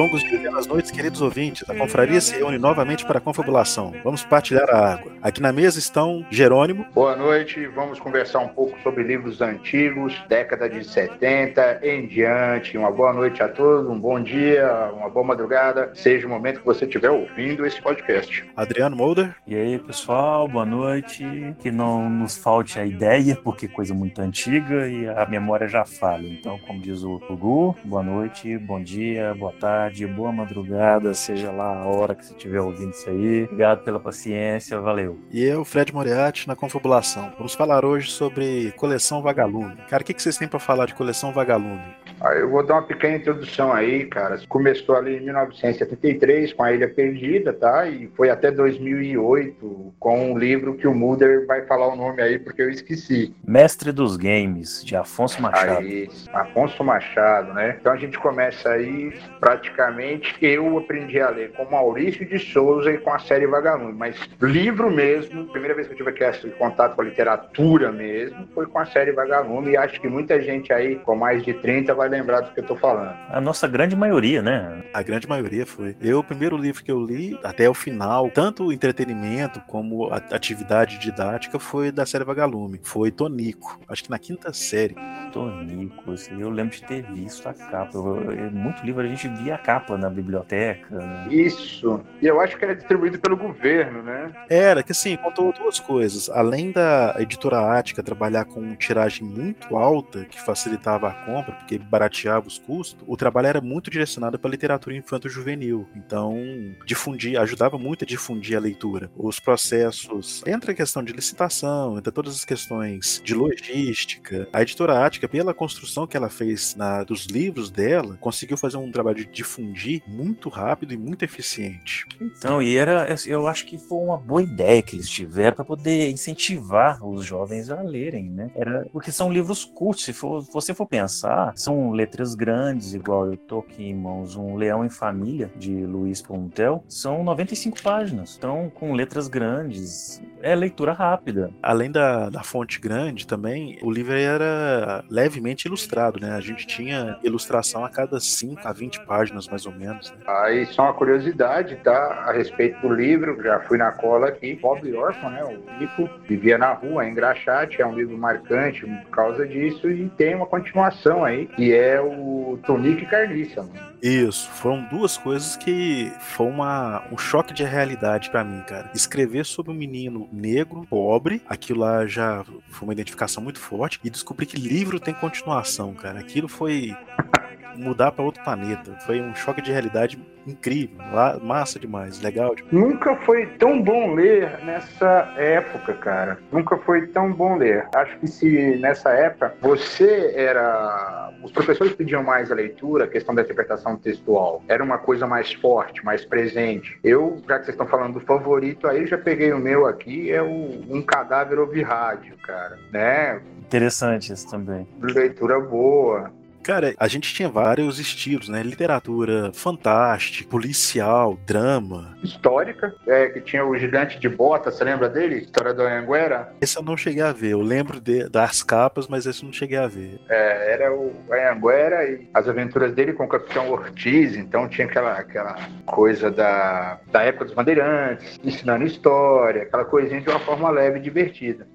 Longos dias e belas queridos ouvintes. A confraria se reúne novamente para a confabulação. Vamos partilhar a água. Aqui na mesa estão Jerônimo. Boa noite. Vamos conversar um pouco sobre livros antigos, década de 70 em diante. Uma boa noite a todos, um bom dia, uma boa madrugada. Seja o momento que você estiver ouvindo esse podcast. Adriano Molder. E aí, pessoal, boa noite. Que não nos falte a ideia, porque coisa muito antiga e a memória já falha. Então, como diz o Gugu, boa noite, bom dia, boa tarde, boa madrugada, seja lá a hora que você estiver ouvindo isso aí. Obrigado pela paciência, valeu. E eu, Fred Moriarty, na Confabulação. Vamos falar hoje sobre Coleção Vagalume. Cara, o que vocês têm para falar de Coleção Vagalume? Eu vou dar uma pequena introdução aí, cara. Começou ali em 1973 com a Ilha Perdida, tá? E foi até 2008 com um livro que o Mulder vai falar o nome aí porque eu esqueci. Mestre dos Games, de Afonso Machado. Aí, Afonso Machado, né? Então a gente começa aí, praticamente, eu aprendi a ler com Maurício de Souza e com a série Vagalume, mas livro mesmo, primeira vez que eu tive aqui contato com a literatura mesmo, foi com a série Vagalume e acho que muita gente aí com mais de 30 vai lembrar do que eu tô falando. A nossa grande maioria, né? A grande maioria foi. Eu, o primeiro livro que eu li, até o final, tanto entretenimento como atividade didática, foi da série Vagalume. Foi Tonico. Acho que na quinta série. Tonico, assim, eu lembro de ter visto a capa. Eu, eu, muito livro a gente via a capa na biblioteca. Né? Isso. E eu acho que era distribuído pelo governo, né? Era, que assim, contou duas coisas. Além da editora Ática trabalhar com tiragem muito alta, que facilitava a compra, porque barateava os custos, o trabalho era muito direcionado para literatura infanto-juvenil. Então, difundia, ajudava muito a difundir a leitura. Os processos, entra a questão de licitação, entra todas as questões de logística. A editora Ática, pela construção que ela fez na, dos livros dela, conseguiu fazer um trabalho de difundir muito rápido e muito eficiente. Então, e era, eu acho que foi uma boa ideia que eles tiveram para poder incentivar os jovens a lerem, né? Era, porque são livros curtos, se for, você for pensar, são letras grandes, igual eu tô aqui em mãos, um Leão em Família, de Luiz Pontel, são 95 páginas. Então, com letras grandes, é leitura rápida. Além da, da fonte grande também, o livro era levemente ilustrado, né? A gente tinha ilustração a cada 5 a 20 páginas, mais ou menos. Né? Aí, só uma curiosidade, tá? A respeito do livro, já fui na cola aqui, Bob Orphan, né? O Nico vivia na rua, em Graxate, é um livro marcante por causa disso, e tem uma continuação aí, que é o Tonique Carniça, mano. Isso, foram duas coisas que foi uma, um choque de realidade para mim, cara. Escrever sobre um menino negro, pobre, aquilo lá já foi uma identificação muito forte, e descobrir que livro tem continuação, cara. Aquilo foi mudar para outro planeta. Foi um choque de realidade incrível, lá, massa demais, legal. Demais. Nunca foi tão bom ler nessa época, cara. Nunca foi tão bom ler. Acho que se nessa época você era. Os professores pediam mais a leitura, a questão da interpretação textual. Era uma coisa mais forte, mais presente. Eu, já que vocês estão falando do favorito, aí já peguei o meu aqui, é o Um Cadáver Ouvir Rádio, cara. Né? Interessante isso também. Leitura boa. Cara, a gente tinha vários estilos, né? Literatura fantástica, policial, drama. Histórica, é, que tinha o Gigante de Bota, você lembra dele? História do Anhanguera? Esse eu não cheguei a ver, eu lembro de, das capas, mas esse eu não cheguei a ver. É, era o Anhanguera e as aventuras dele com o Capitão Ortiz, então tinha aquela, aquela coisa da, da época dos bandeirantes, ensinando história, aquela coisinha de uma forma leve e divertida.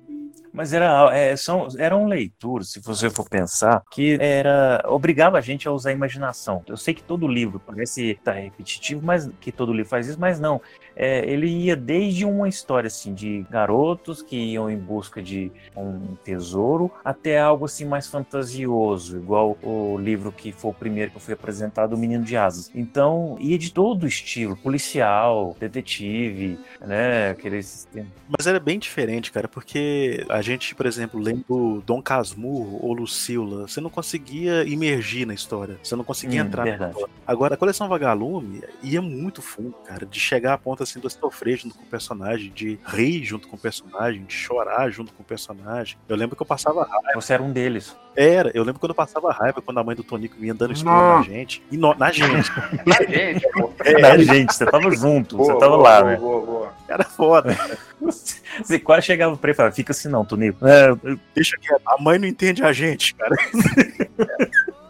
Mas era, é, são, eram leituras, se você for pensar, que era obrigava a gente a usar a imaginação. Eu sei que todo livro parece tá repetitivo, mas que todo livro faz isso, mas não. É, ele ia desde uma história assim de garotos que iam em busca de um tesouro até algo assim mais fantasioso, igual o livro que foi o primeiro que foi apresentado, O Menino de Asas. Então ia de todo estilo, policial, detetive, né, aqueles. Mas era bem diferente, cara, porque a gente, por exemplo, lendo Dom Casmurro ou Lucila, você não conseguia imergir na história, você não conseguia hum, entrar verdade. na história. Agora, a coleção Vagalume ia muito fundo, cara, de chegar a ponto assim do sofrer junto com o personagem, de rir junto com o personagem, de chorar junto com o personagem. Eu lembro que eu passava raiva. Você era um deles. Era, eu lembro quando eu passava raiva quando a mãe do Tonico vinha dando esporro na gente. E no, na gente. na gente, pô. É, na gente, você tava junto, boa, você tava boa, lá, boa, né? Boa, boa. Era foda. Você quase chegava pra ele e falava, fica assim não, Tonico. É, deixa que a mãe não entende a gente, cara.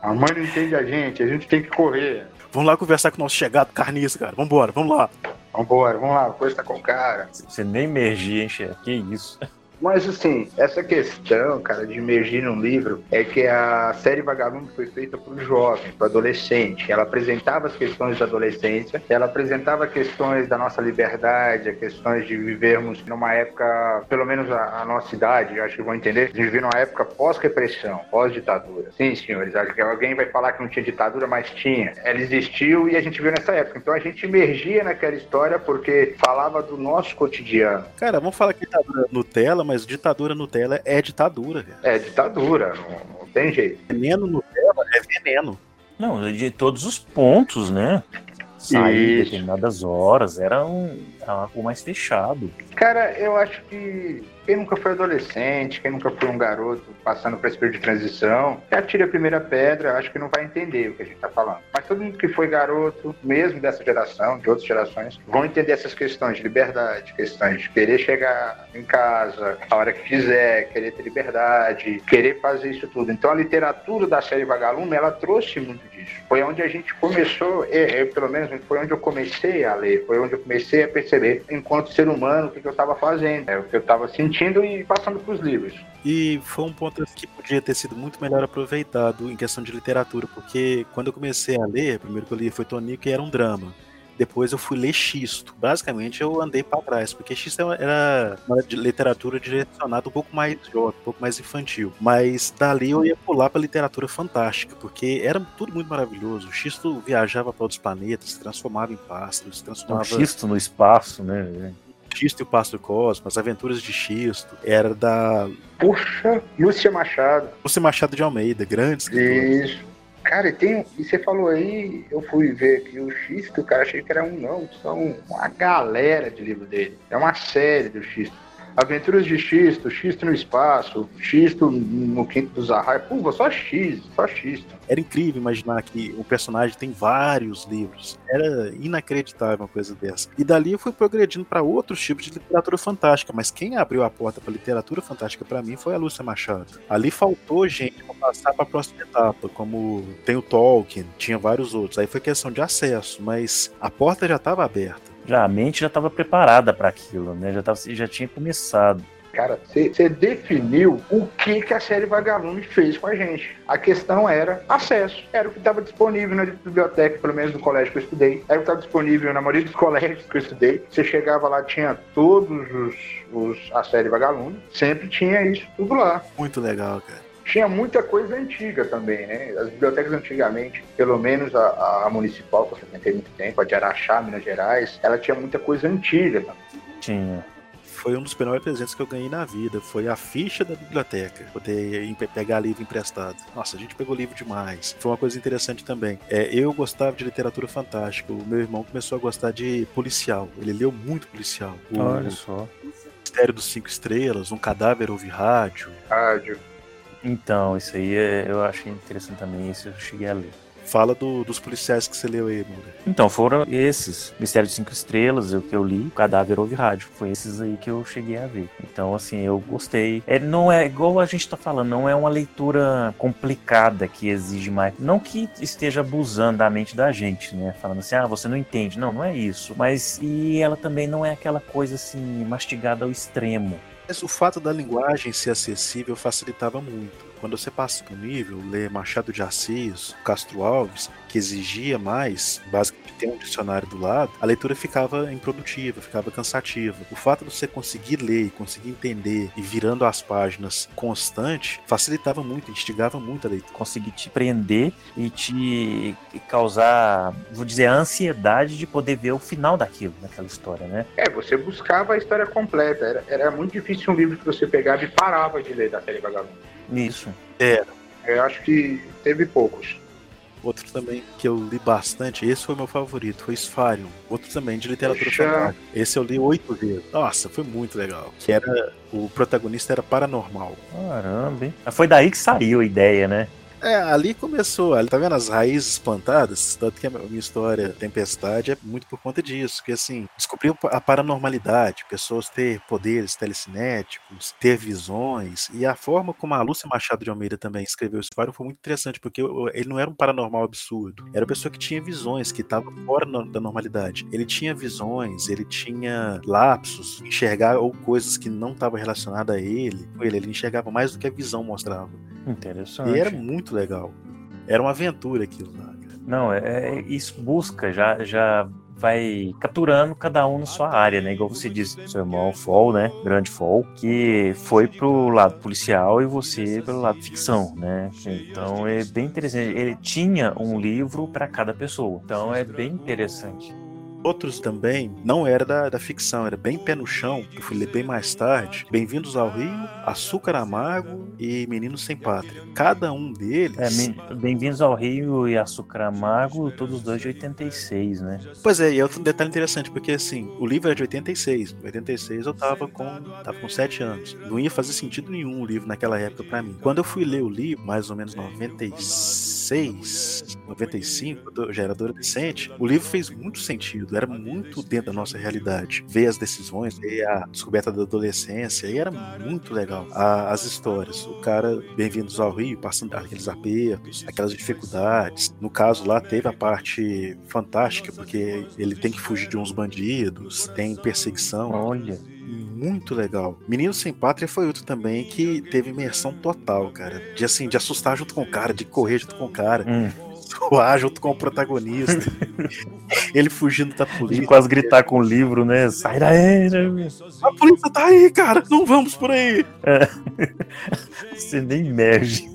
A mãe não entende a gente, a gente tem que correr. Vamos lá conversar com o nosso chegado carniça, cara. Vambora, vamos lá. Vambora, vamos lá, coisa tá com o cara. Você nem emergia, hein, chefe? Que isso? Mas assim, essa questão, cara, de emergir num livro é que a série Vagalume foi feita para o jovem, para adolescente. Ela apresentava as questões da adolescência, ela apresentava questões da nossa liberdade, questões de vivermos numa época, pelo menos a, a nossa idade, acho que vão entender, de viver numa época pós-repressão, pós-ditadura. Sim, senhores, acho que alguém vai falar que não tinha ditadura, mas tinha. Ela existiu e a gente viu nessa época. Então a gente emergia naquela história porque falava do nosso cotidiano. Cara, vamos falar que ditadura Nutella, mas ditadura Nutella é ditadura, velho. É ditadura, não, não tem jeito. Veneno Nutella é veneno. Não, de todos os pontos, né? Sair em determinadas horas, era um, algo mais fechado. Cara, eu acho que quem nunca foi adolescente, quem nunca foi um garoto passando por esse período de transição, que atire a primeira pedra, acho que não vai entender o que a gente está falando. Mas todo mundo que foi garoto, mesmo dessa geração, de outras gerações, vão entender essas questões de liberdade, questões de querer chegar em casa a hora que quiser, querer ter liberdade, querer fazer isso tudo. Então a literatura da série Vagalume, ela trouxe muito disso. Foi onde a gente começou, eu, pelo menos, foi onde eu comecei a ler, foi onde eu comecei a perceber, enquanto ser humano, o que eu estava fazendo, o que eu estava sentindo e passando para os livros. E foi um ponto que podia ter sido muito melhor aproveitado em questão de literatura, porque quando eu comecei a ler, o primeiro que eu li foi Tonico e era um drama. Depois eu fui ler Xisto. Basicamente eu andei para trás, porque Xisto era uma literatura direcionada um pouco mais jovem, um pouco mais infantil. Mas dali eu ia pular para literatura fantástica, porque era tudo muito maravilhoso. O Xisto viajava para outros planetas, se transformava em pássaros, se transformava. Um xisto no espaço, né? Xisto e o Pássaro Cosmo, as aventuras de Xisto, era da. Puxa, Lúcia Machado. Lúcia Machado de Almeida, grande escritor. Isso. Cara, tem, e você falou aí, eu fui ver aqui o cara, achei que era um não, são uma galera de livro dele. É uma série do Xisto. Aventuras de Xisto, Xisto no espaço, Xisto no Quinto dos Arraios. Pô, só X, só Xisto. Era incrível imaginar que o personagem tem vários livros. Era inacreditável uma coisa dessa. E dali eu fui progredindo para outros tipos de literatura fantástica, mas quem abriu a porta para literatura fantástica para mim foi a Lúcia Machado. Ali faltou gente para passar para a próxima etapa, como tem o Tolkien, tinha vários outros. Aí foi questão de acesso, mas a porta já estava aberta já a mente já estava preparada para aquilo, né? Já, tava, já tinha começado. Cara, você definiu o que, que a série Vagalume fez com a gente. A questão era acesso. Era o que estava disponível na biblioteca, pelo menos no colégio que eu estudei. Era o que estava disponível na maioria dos colégios que eu estudei. Você chegava lá, tinha todos os, os a série Vagalume. Sempre tinha isso tudo lá. Muito legal, cara tinha muita coisa antiga também, né? As bibliotecas antigamente, pelo menos a, a municipal, que eu frequentei muito tempo, a de Araxá, Minas Gerais, ela tinha muita coisa antiga também. Tinha foi um dos melhores presentes que eu ganhei na vida. Foi a ficha da biblioteca. Poder pegar livro emprestado. Nossa, a gente pegou livro demais. Foi uma coisa interessante também. É, eu gostava de literatura fantástica. O meu irmão começou a gostar de policial. Ele leu muito policial. O, Olha só. Mistério dos Cinco Estrelas, Um Cadáver Ouve Rádio. Rádio. Então, isso aí é, eu achei interessante também, isso eu cheguei a ler. Fala do, dos policiais que você leu aí, Mulder. Então, foram esses. Mistério de Cinco Estrelas, o que eu li, Cadáver Ouve Rádio. Foi esses aí que eu cheguei a ver. Então, assim, eu gostei. É, não é igual a gente tá falando, não é uma leitura complicada que exige mais. Não que esteja abusando da mente da gente, né? Falando assim, ah, você não entende. Não, não é isso. Mas, e ela também não é aquela coisa assim, mastigada ao extremo. Mas o fato da linguagem ser acessível facilitava muito. Quando você passa para o nível, ler Machado de Assis, Castro Alves, que exigia mais, basicamente ter um dicionário do lado, a leitura ficava improdutiva, ficava cansativa. O fato de você conseguir ler, conseguir entender e virando as páginas constante, facilitava muito, instigava muito a leitura. Conseguir te prender e te causar, vou dizer, a ansiedade de poder ver o final daquilo, daquela história, né? É, você buscava a história completa. Era, era muito difícil um livro que você pegava e parava de ler da série Vagalume. Isso. Era. Eu acho que teve poucos. Outro também que eu li bastante, esse foi meu favorito, foi Sfarium. Outro também de literatura fantástica. Esse eu li oito vezes. Nossa, foi muito legal. Que era. O protagonista era paranormal. Caramba, hein? Foi daí que saiu a ideia, né? É, ali começou, ali tá vendo as raízes plantadas? Tanto que a minha história Tempestade é muito por conta disso, que assim, descobriu a paranormalidade, pessoas ter poderes telecinéticos, ter visões, e a forma como a Lúcia Machado de Almeida também escreveu esse quadro foi muito interessante, porque ele não era um paranormal absurdo, era uma pessoa que tinha visões, que estava fora da normalidade. Ele tinha visões, ele tinha lapsos, enxergar ou coisas que não estavam relacionadas a ele, ele, ele enxergava mais do que a visão mostrava. Interessante. E era muito legal. Era uma aventura aquilo lá. Não, é, é, isso busca, já, já vai capturando cada um na sua área, né? Igual você disse, seu irmão Fall, né? Grande Fall, que foi pro lado policial e você pelo lado ficção, né? Então é bem interessante. Ele tinha um livro para cada pessoa, então é bem interessante. Outros também não era da, da ficção, era bem pé no chão, que eu fui ler bem mais tarde. Bem-vindos ao Rio, Açúcar Amargo e Meninos Sem Pátria. Cada um deles. É, Bem-vindos ao Rio e Açúcar Amargo, todos dois de 86, né? Pois é, e é outro detalhe interessante, porque assim, o livro é de 86. Em 86 eu tava com, tava com 7 anos. Não ia fazer sentido nenhum o livro naquela época para mim. Quando eu fui ler o livro, mais ou menos 96, 95, eu já era adolescente, o livro fez muito sentido era muito dentro da nossa realidade. Ver as decisões, ver a descoberta da adolescência, e era muito legal. A, as histórias, o cara, bem-vindos ao Rio, passando aqueles apertos, aquelas dificuldades. No caso lá, teve a parte fantástica, porque ele tem que fugir de uns bandidos, tem perseguição. Olha muito legal. Menino Sem Pátria foi outro também que teve imersão total, cara. De assim, de assustar junto com o cara, de correr junto com o cara. Hum suar junto com o protagonista. ele fugindo da polícia. E quase gritar com o livro, né? Sai daí! A polícia tá aí, cara! Não vamos por aí! É. Você nem emerge.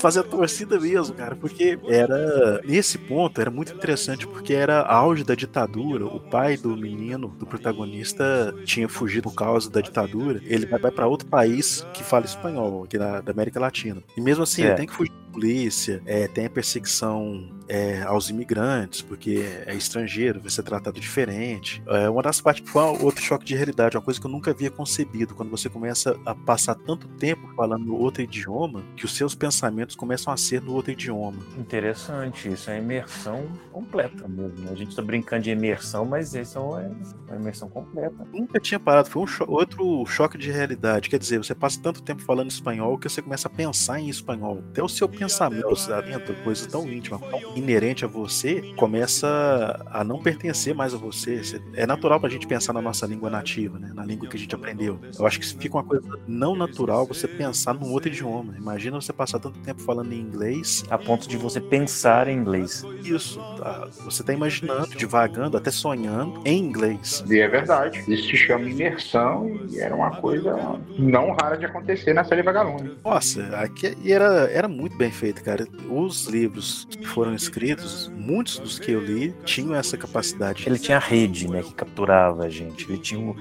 Fazer a torcida mesmo, cara, porque era nesse ponto era muito interessante porque era auge da ditadura. O pai do menino, do protagonista, tinha fugido por causa da ditadura. Ele vai para outro país que fala espanhol, aqui na da América Latina. E mesmo assim, é. ele tem que fugir da polícia, é, tem a perseguição é, aos imigrantes, porque é estrangeiro, vai ser tratado diferente. É, uma das partes foi outro choque de realidade, uma coisa que eu nunca havia concebido. Quando você começa a passar tanto tempo falando outro idioma, que os seus pensamentos começam a ser no outro idioma. Interessante, isso é imersão completa mesmo. A gente está brincando de imersão, mas isso é uma imersão completa. Nunca tinha parado, foi um cho outro choque de realidade. Quer dizer, você passa tanto tempo falando espanhol que você começa a pensar em espanhol. Até o seu pensamento, pensamento coisa tão íntima, tão inerente a você começa a não pertencer mais a você. É natural pra gente pensar na nossa língua nativa, né? Na língua que a gente aprendeu. Eu acho que fica uma coisa não natural você pensar num outro idioma. Imagina você passar tanto tempo falando em inglês. A ponto de você pensar em inglês. Isso. Tá? Você tá imaginando, divagando, até sonhando em inglês. E é verdade. Isso se chama imersão e era uma coisa não rara de acontecer na série Vagalume. Nossa, aqui era, era muito bem feito, cara. Os livros que foram escritos, muitos dos que eu li tinham essa capacidade. Ele tinha rede, né, que capturava a gente. Ele tinha um,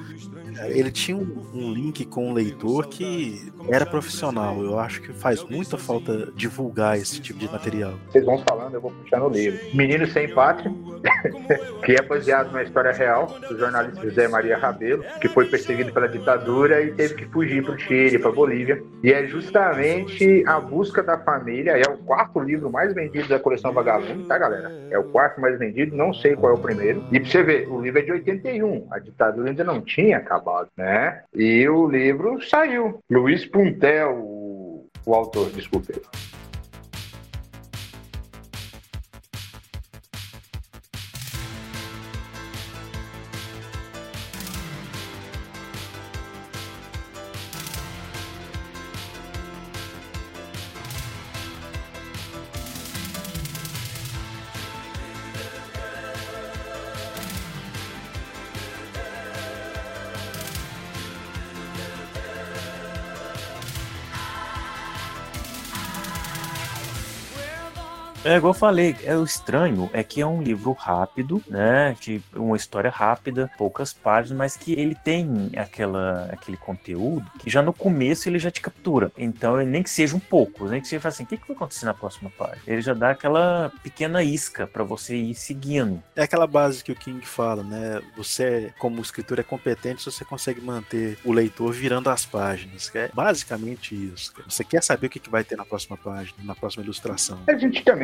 ele tinha um, um, link com o leitor que era profissional. Eu acho que faz muita falta divulgar esse tipo de material. Vocês vão falando, eu vou puxar no livro. Menino Sem Pátria, que é baseado na história real do jornalista José Maria Rabelo, que foi perseguido pela ditadura e teve que fugir para o Chile, para Bolívia. E é justamente a busca da família. É o quarto livro mais vendido da coleção Vagalume, tá, galera? É o quarto mais vendido, não sei qual é o primeiro. E para você ver, o livro é de 81. A ditadura ainda não tinha acabado né? E o livro saiu. Luiz Puntel, o, autor, desculpe. É igual eu falei, é o estranho é que é um livro rápido, né? De uma história rápida, poucas páginas, mas que ele tem aquela, aquele conteúdo que já no começo ele já te captura. Então, nem que seja um pouco, nem que seja assim, o que, que vai acontecer na próxima página? Ele já dá aquela pequena isca para você ir seguindo. É aquela base que o King fala, né? Você, como escritor, é competente se você consegue manter o leitor virando as páginas. É basicamente isso. Você quer saber o que, que vai ter na próxima página, na próxima ilustração. A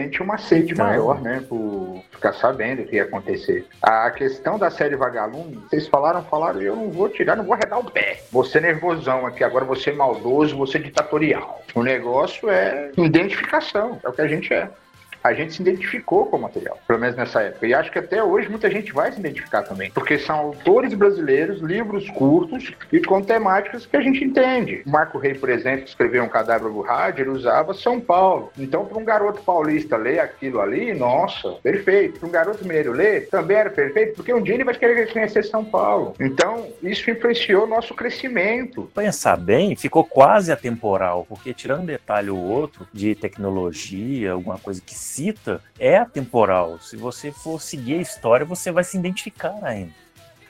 gente uma sede então... maior, né? Por ficar sabendo o que ia acontecer. A questão da série Vagalume, vocês falaram, falaram, eu não vou tirar, não vou arredar o pé. Você nervosão aqui, agora você maldoso, você ditatorial. O negócio é identificação, é o que a gente é a gente se identificou com o material, pelo menos nessa época. E acho que até hoje muita gente vai se identificar também, porque são autores brasileiros, livros curtos e com temáticas que a gente entende. Marco Rei, por exemplo, escreveu um cadáver do rádio, ele usava São Paulo. Então, para um garoto paulista ler aquilo ali, nossa, perfeito. Para um garoto mineiro ler, também era perfeito, porque um dia ele vai querer conhecer São Paulo. Então, isso influenciou o nosso crescimento. Pensar bem, ficou quase atemporal, porque tirando um detalhe ou outro de tecnologia, alguma coisa que cita é atemporal. Se você for seguir a história, você vai se identificar ainda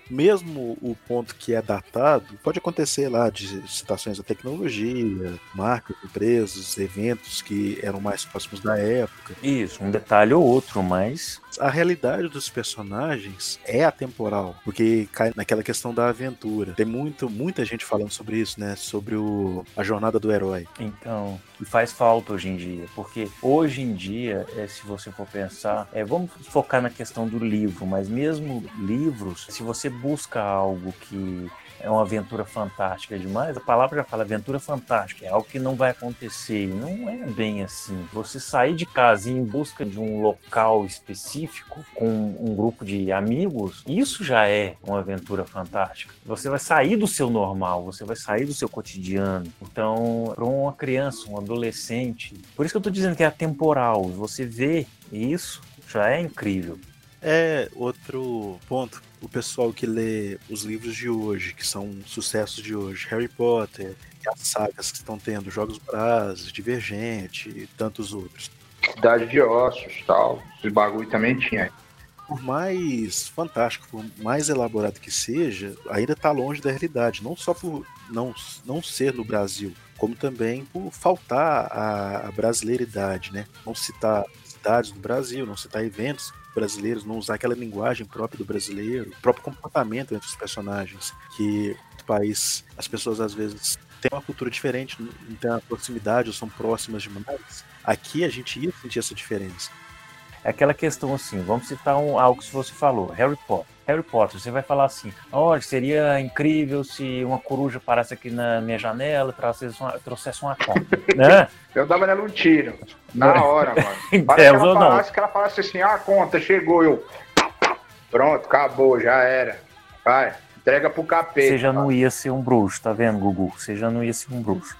mesmo o ponto que é datado, pode acontecer lá de citações da tecnologia, marcas, empresas, eventos que eram mais próximos da época. Isso, um detalhe ou outro, mas. A realidade dos personagens é atemporal, porque cai naquela questão da aventura. Tem muito, muita gente falando sobre isso, né? Sobre o, a jornada do herói. Então, e faz falta hoje em dia, porque hoje em dia, é, se você for pensar, é, vamos focar na questão do livro, mas mesmo livros, se você busca algo que é uma aventura fantástica demais, a palavra já fala aventura fantástica, é algo que não vai acontecer. Não é bem assim. Você sair de casa e ir em busca de um local específico com um grupo de amigos, isso já é uma aventura fantástica. Você vai sair do seu normal, você vai sair do seu cotidiano. Então, para uma criança, um adolescente, por isso que eu estou dizendo que é atemporal. Você vê isso já é incrível. É outro ponto o pessoal que lê os livros de hoje, que são sucessos de hoje, Harry Potter, as sagas que estão tendo, Jogos Brazos, Divergente e tantos outros. Cidade de Ossos, tal, esse bagulho também tinha. Por mais fantástico, por mais elaborado que seja, ainda está longe da realidade, não só por não, não ser no Brasil, como também por faltar a, a brasileiridade, né? Não citar cidades no Brasil, não citar eventos brasileiros, não usar aquela linguagem própria do brasileiro, o próprio comportamento entre os personagens, que no país as pessoas às vezes têm uma cultura diferente, não tem a proximidade ou são próximas demais. Aqui a gente ia sentir essa diferença. É aquela questão assim, vamos citar um, algo que você falou, Harry Potter. Harry Potter, você vai falar assim: olha, seria incrível se uma coruja parasse aqui na minha janela e trouxesse uma, trouxesse uma né? Eu dava nela um tiro. Na hora, mano. Para que, ela falasse, que ela falasse assim: ah, a conta chegou. Eu. Pronto, acabou, já era. Vai, entrega pro capeta. Você já não ia ser um bruxo, tá vendo, Gugu? Você já não ia ser um bruxo.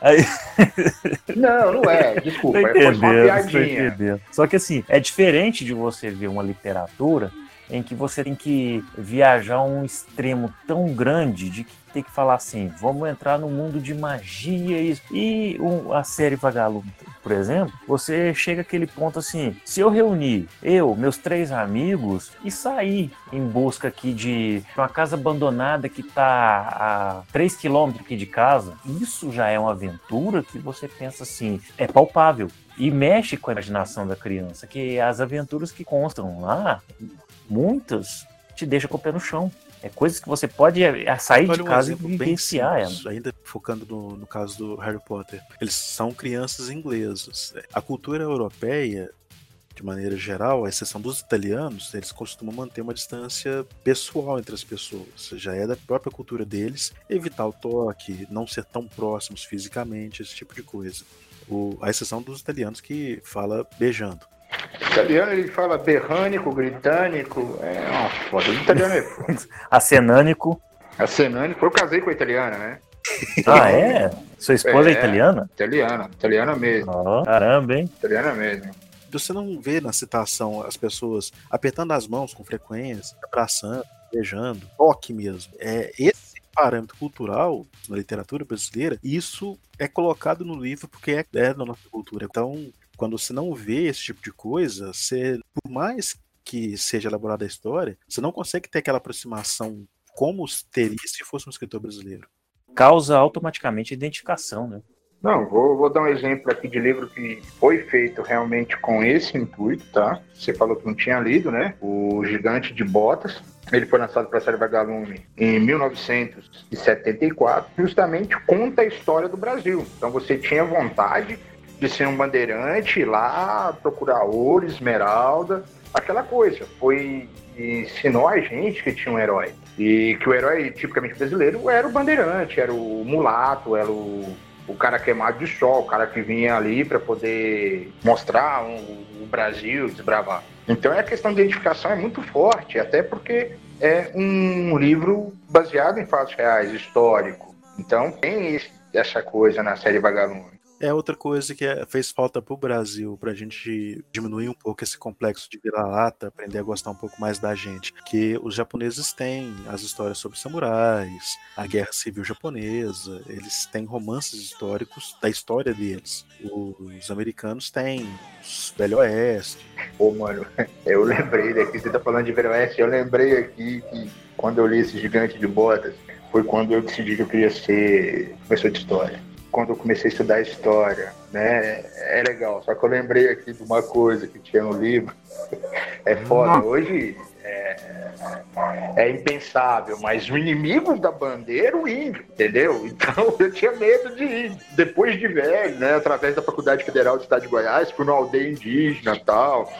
Aí... Não, não é. Desculpa, é uma piadinha. Só que assim, é diferente de você ver uma literatura em que você tem que viajar a um extremo tão grande de que tem que falar assim, vamos entrar no mundo de magia e, e um, a série Vagalume, por exemplo, você chega àquele ponto assim, se eu reunir eu, meus três amigos e sair em busca aqui de uma casa abandonada que está a 3 quilômetros aqui de casa, isso já é uma aventura que você pensa assim, é palpável. E mexe com a imaginação da criança, que as aventuras que constam lá muitas te deixam com o pé no chão. É coisas que você pode é, é, sair Olha de casa um e vivenciar ela. Ainda focando no, no caso do Harry Potter, eles são crianças inglesas. A cultura europeia de maneira geral, à exceção dos italianos, eles costumam manter uma distância pessoal entre as pessoas. Já é da própria cultura deles evitar o toque, não ser tão próximos fisicamente, esse tipo de coisa. O, à exceção dos italianos que fala beijando. O italiano ele fala berrânico, britânico, é uma foda. O italiano é foda. Acenânico. Acenânico. Eu casei com a italiana, né? Ah, é? Sua esposa é, é italiana? Italiana, italiana mesmo. Oh, caramba, hein? Italiana mesmo. Você não vê na citação as pessoas apertando as mãos com frequência, abraçando, beijando, toque mesmo. É esse parâmetro cultural na literatura brasileira, isso é colocado no livro porque é, é da nossa cultura. Então, Quando você não vê esse tipo de coisa, você, por mais que seja elaborada a história, você não consegue ter aquela aproximação como teria se fosse um escritor brasileiro. Causa automaticamente identificação, né? Não, vou, vou dar um exemplo aqui de livro que foi feito realmente com esse intuito, tá? Você falou que não tinha lido, né? O Gigante de Botas. Ele foi lançado para a série Vagalume em 1974. Justamente conta a história do Brasil. Então você tinha vontade de ser um bandeirante, ir lá procurar ouro, esmeralda, aquela coisa. Foi ensinou a gente que tinha um herói. E que o herói tipicamente brasileiro era o bandeirante, era o mulato, era o, o cara queimado de sol, o cara que vinha ali para poder mostrar um, o Brasil, desbravar. Então é a questão de identificação é muito forte, até porque é um livro baseado em fatos reais, histórico. Então tem essa coisa na série Vagalume. É outra coisa que é, fez falta pro Brasil, pra gente diminuir um pouco esse complexo de vira-lata, aprender a gostar um pouco mais da gente. Que os japoneses têm as histórias sobre samurais, a guerra civil japonesa, eles têm romances históricos da história deles. Os americanos têm os Velho Oeste. Pô, mano, eu lembrei daqui, você tá falando de Velho Oeste, eu lembrei aqui que quando eu li esse gigante de botas, foi quando eu decidi que eu queria ser professor de história quando eu comecei a estudar história, né? É legal. Só que eu lembrei aqui de uma coisa que tinha no livro. É foda. Hum. Hoje é, é, impensável, mas o inimigo da bandeira, o índio, entendeu? Então eu tinha medo de ir. Depois de velho, né? Através da Faculdade Federal do Estado de Goiás, fui numa aldeia indígena e tal.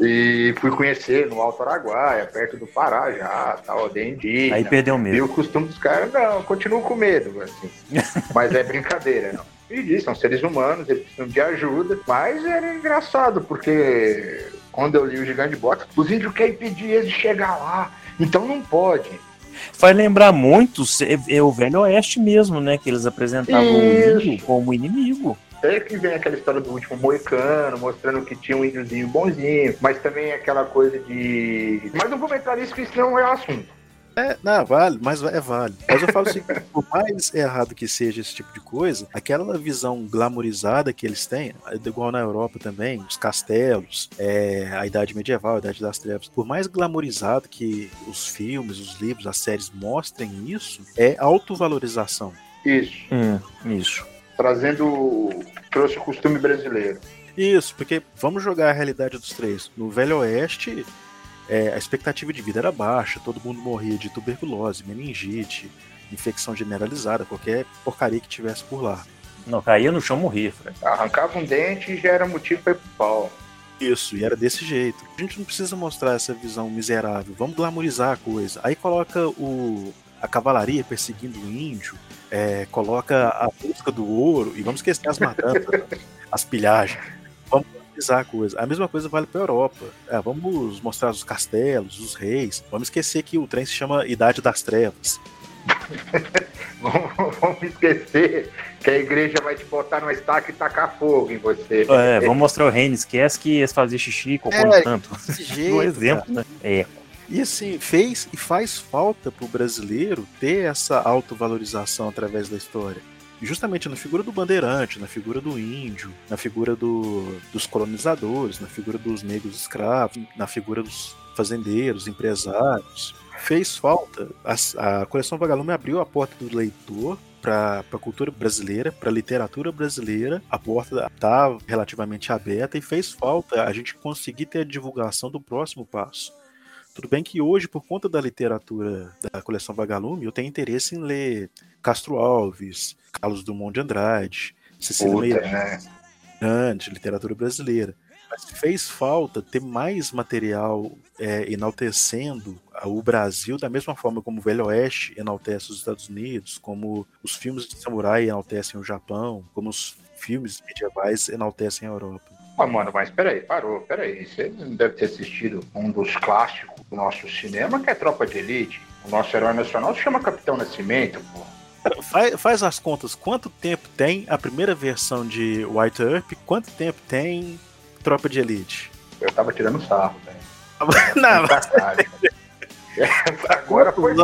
E fui conhecer no Alto Araguaia, perto do Pará já, tal, indígena. Aí perdeu medo. E o costume dos caras, não, continuo com medo, assim. mas é brincadeira, não. E disso, são seres humanos, eles precisam de ajuda. Mas era engraçado, porque quando eu li o Gigante Bota, os índios querem pedir eles de chegar lá. Então não pode. Faz lembrar muito é o Velho Oeste mesmo, né? Que eles apresentavam Isso. o índio como inimigo. Até que vem aquela história do último moicano, mostrando que tinha um índiozinho bonzinho, mas também aquela coisa de. Mas não vou entrar nisso, porque isso não é o assunto. É, não, vale, mas é válido. Mas eu falo assim, por mais errado que seja esse tipo de coisa, aquela visão glamorizada que eles têm, igual na Europa também, os castelos, é, a Idade Medieval, a Idade das Trevas, por mais glamorizado que os filmes, os livros, as séries mostrem isso, é autovalorização. Isso. Hum, isso trazendo trouxe o costume brasileiro. Isso, porque vamos jogar a realidade dos três. No Velho Oeste, é, a expectativa de vida era baixa, todo mundo morria de tuberculose, meningite, infecção generalizada, qualquer porcaria que tivesse por lá. Não, caía no chão morria, Fred. Arrancava um dente e já era motivo para ir pro pau. Isso, e era desse jeito. A gente não precisa mostrar essa visão miserável, vamos glamorizar a coisa. Aí coloca o, a cavalaria perseguindo o índio, é, coloca a busca do ouro, e vamos esquecer as matanças, as pilhagens. Vamos analisar a coisa. A mesma coisa vale para a Europa. É, vamos mostrar os castelos, os reis. Vamos esquecer que o trem se chama Idade das Trevas. vamos esquecer que a igreja vai te botar no estaca e tacar fogo em você. É, vamos mostrar o reino. Esquece que eles faziam xixi, cocô é, no tanto. Jeito, um exemplo, né? É. E assim, fez e faz falta para o brasileiro ter essa autovalorização através da história. Justamente na figura do bandeirante, na figura do índio, na figura do, dos colonizadores, na figura dos negros escravos, na figura dos fazendeiros, empresários. Fez falta. A, a coleção Vagalume abriu a porta do leitor para a cultura brasileira, para a literatura brasileira, a porta está relativamente aberta e fez falta a gente conseguir ter a divulgação do próximo passo. Tudo bem que hoje, por conta da literatura da coleção Vagalume, eu tenho interesse em ler Castro Alves, Carlos Drummond de Andrade, Cecília Meirelles, né? literatura brasileira. Mas fez falta ter mais material é, enaltecendo o Brasil da mesma forma como o Velho Oeste enaltece os Estados Unidos, como os filmes de samurai enaltecem o Japão, como os filmes medievais enaltecem a Europa. Ah, mano, mas peraí, parou, peraí. Você não deve ter assistido um dos clássicos do nosso cinema, que é Tropa de Elite. O nosso herói nacional se chama Capitão Nascimento, pô. Faz, faz as contas, quanto tempo tem a primeira versão de White Earp, quanto tempo tem Tropa de Elite? Eu tava tirando sarro, velho. Não, Agora foi.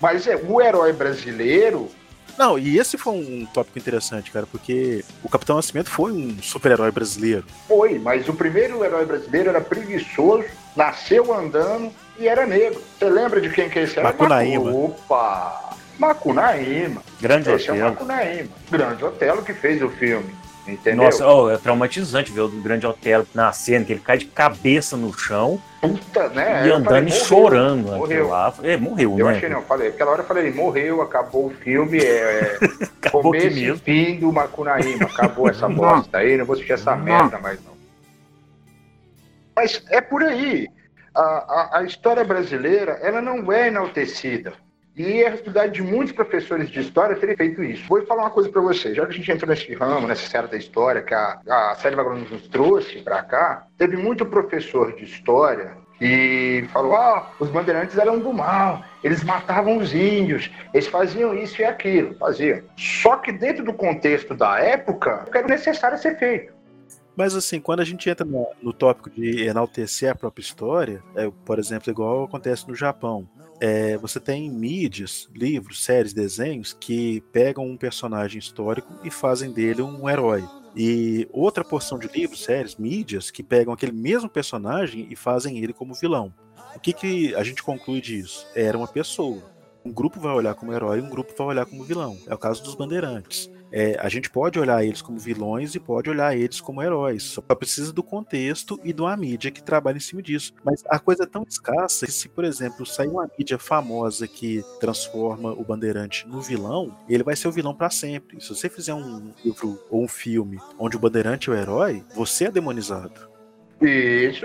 Mas é, o herói brasileiro Não, e esse foi um tópico interessante, cara, porque o Capitão Nascimento foi um super-herói brasileiro. Foi, mas o primeiro herói brasileiro era preguiçoso, nasceu andando e era negro. Você lembra de quem que é esse era? Macunaíma. Opa! Macunaíma. Grande Esse é o Otelo. Macunaíma. Grande Otelo que fez o filme. Entendeu? Nossa, ó, é traumatizante ver o Grande Otelo nascendo, que ele cai de cabeça no chão Puta, né? e eu andando falei, e chorando. Morreu. Lá. É, morreu, Eu né? achei, não, falei, aquela hora eu falei, morreu, acabou o filme, é, é começo e mesmo. fim do Macunaíma, acabou essa bosta aí, não vou assistir essa merda mais não. Mas é por aí. A, a, a história brasileira, ela não é enaltecida. E a responsabilidade de muitos professores de história terem feito isso. Vou falar uma coisa para você. Já que a gente entrou nesse ramo, nessa série da história, que a, a série Vagalumes nos trouxe para cá, teve muito professor de história que falou: ah, os bandeirantes eram do mal, eles matavam os índios, eles faziam isso e aquilo. Faziam. Só que dentro do contexto da época, era necessário ser feito. Mas assim, quando a gente entra no, no tópico de enaltecer a própria história, é, por exemplo, igual acontece no Japão, é, você tem mídias, livros, séries, desenhos que pegam um personagem histórico e fazem dele um herói. E outra porção de livros, séries, mídias que pegam aquele mesmo personagem e fazem ele como vilão. O que, que a gente conclui disso? Era uma pessoa. Um grupo vai olhar como herói, um grupo vai olhar como vilão. É o caso dos bandeirantes. É, a gente pode olhar eles como vilões e pode olhar eles como heróis. Só precisa do contexto e de uma mídia que trabalha em cima disso. Mas a coisa é tão escassa que se, por exemplo, sair uma mídia famosa que transforma o bandeirante no vilão, ele vai ser o vilão para sempre. Se você fizer um livro ou um filme onde o bandeirante é o herói, você é demonizado. Isso.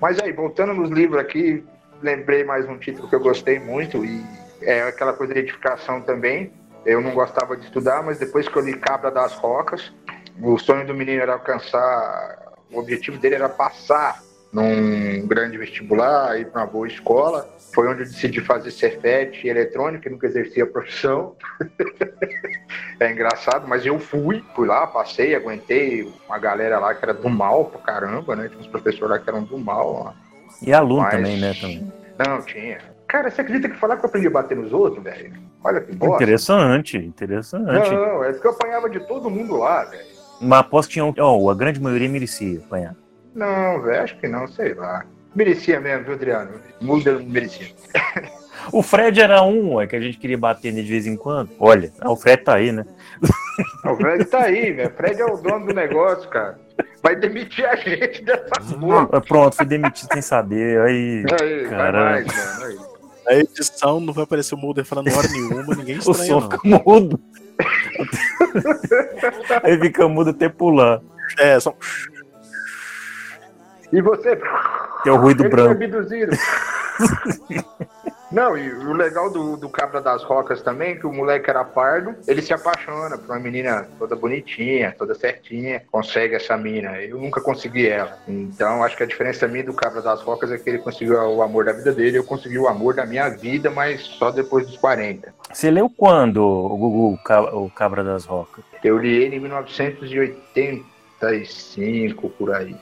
Mas aí, voltando nos livros aqui, lembrei mais um título que eu gostei muito e é aquela coisa de edificação também. Eu não gostava de estudar, mas depois que eu li Cabra das Rocas, o sonho do menino era alcançar, o objetivo dele era passar num grande vestibular, ir para uma boa escola. Foi onde eu decidi fazer Cefet e eletrônica, nunca exerci a profissão. é engraçado, mas eu fui, fui lá, passei, aguentei uma galera lá que era do mal pra caramba, né? Tinha uns professores lá que eram do mal. Lá. E aluno Mas- também, né? Também. Não, tinha. Cara, você acredita que falar que eu aprendi a bater nos outros, velho? Olha que bosta. Interessante, interessante. Não, é porque eu apanhava de todo mundo lá, velho. Mas aposto que tinha um. Ó, a grande maioria merecia apanhar. Não, velho, acho que não, sei lá. Merecia mesmo, viu, Adriano? Muda não merecia. O Fred era um, é que a gente queria bater nele de vez em quando. Olha, ah, o Fred tá aí, né? O Fred tá aí, velho. O Fred é o dono do negócio, cara. Vai demitir a gente dessa porra. Pronto, fui demitido sem saber. Aí. Aí, vai Caramba. mais, mano. Aí. A edição não vai aparecer o Mulder falando hora nenhuma, ninguém O estranha, som não. fica mudo. aí fica mudo até pular. É, só. E você? Que é o ruído Ele branco. Não, e o legal do, do Cabra das Rocas também, que o moleque era pardo, ele se apaixona por uma menina toda bonitinha, toda certinha, consegue essa mina. Eu nunca consegui ela. Então, acho que a diferença minha do Cabra das Rocas é que ele conseguiu o amor da vida dele, eu consegui o amor da minha vida, mas só depois dos 40. Você leu quando, o Gugu, o Ca- o Cabra das Rocas? Eu li ele em 1985, por aí.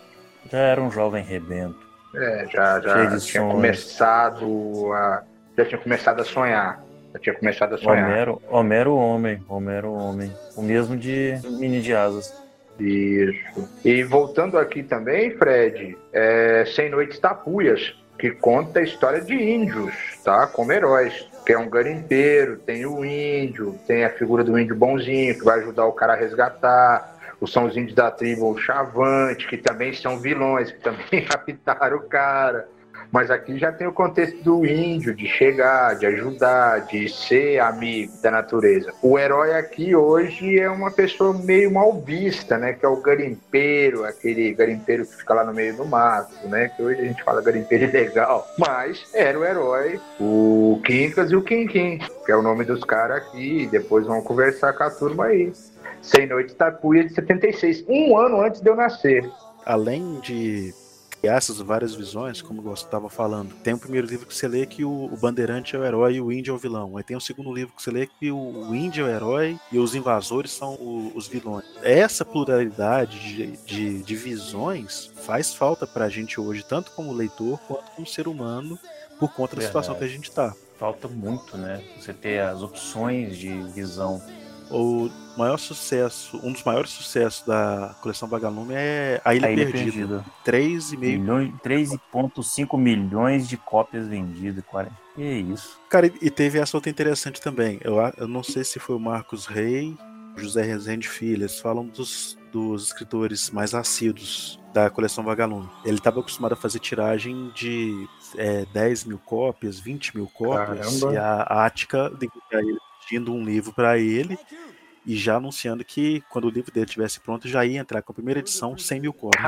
Já era um jovem rebento. É, já, já tinha começado a. Já tinha começado a sonhar. Já tinha começado a sonhar. Homero, Homero Homem, Homero Homem. O mesmo de Mini de Asas. Isso. E voltando aqui também, Fred, é Sem Noites Tapuias, que conta a história de índios, tá? Como heróis. Que é um garimpeiro, tem o índio, tem a figura do índio bonzinho, que vai ajudar o cara a resgatar. Os são os índios da tribo Chavante, que também são vilões, que também raptaram o cara. Mas aqui já tem o contexto do índio, de chegar, de ajudar, de ser amigo da natureza. O herói aqui hoje é uma pessoa meio mal vista, né? Que é o garimpeiro, aquele garimpeiro que fica lá no meio do mato, né? Que hoje a gente fala garimpeiro ilegal. Mas era o herói, o Quincas e o Quinquim, que é o nome dos caras aqui. Depois vão conversar com a turma aí. Sem Noite Tapuia de 76, um ano antes de eu nascer. além de essas várias visões, como você estava falando, tem o primeiro livro que você lê que o, o Bandeirante é o herói e o índio é o vilão. Aí tem o segundo livro que você lê que o, o índio é o herói e os invasores são o- os vilões. Essa pluralidade de, de, de visões faz falta pra gente hoje, tanto como leitor quanto como ser humano, por conta da situação que a gente tá. Falta muito, né? Você ter as opções de visão O maior sucesso, um dos maiores sucessos da coleção Vagalume é A Ilha, A Ilha Perdida. Perdida. 3,5 Milhões- 3,5 milhões de cópias vendidas. 40. Que isso? Cara, e- e teve essa outra interessante também. Eu, eu não sei se foi o Marcos Rey, José Rezende Filho, eles falam dos, dos escritores mais assíduos da coleção Vagalume. Ele estava acostumado a fazer tiragem de é, 10 mil cópias, 20 mil cópias, Caramba. e a Ática pedindo um livro para ele e já anunciando que quando o livro dele estivesse pronto já ia entrar com a primeira edição 100 mil cópias.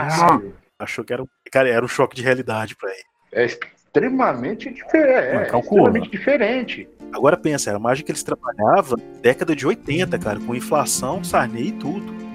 Achou que era, um- cara, era um choque de realidade para ele. É extremamente diferente. Não, É, extremamente diferente. Agora pensa, era a margem que eles trabalhavam década de 80, cara, com inflação, Sarney e tudo.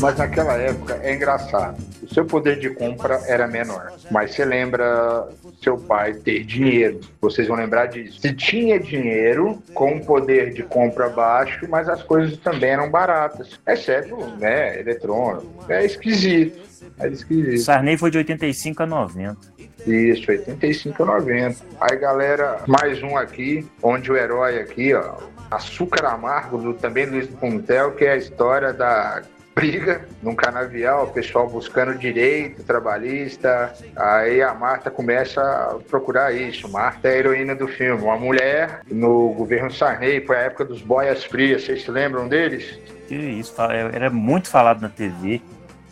Mas naquela época é engraçado. O seu poder de compra era menor. Mas você lembra seu pai ter dinheiro. Vocês vão lembrar disso. Se tinha dinheiro, com um poder de compra baixo, mas as coisas também eram baratas. Exceto, né, eletrônico. É esquisito. É esquisito. Sarney foi de 85 a 90. Isso, 85 a 90. Aí, galera, mais um aqui, onde o herói aqui, ó, Açúcar Amargo, do, também Luiz Puntel, que é a história da briga num canavial, o pessoal buscando direito trabalhista. Aí a Marta começa a procurar isso. Marta é a heroína do filme. Uma mulher no governo Sarney, foi a época dos boias frias. Vocês se lembram deles? Que isso? fa- Era muito falado na TV.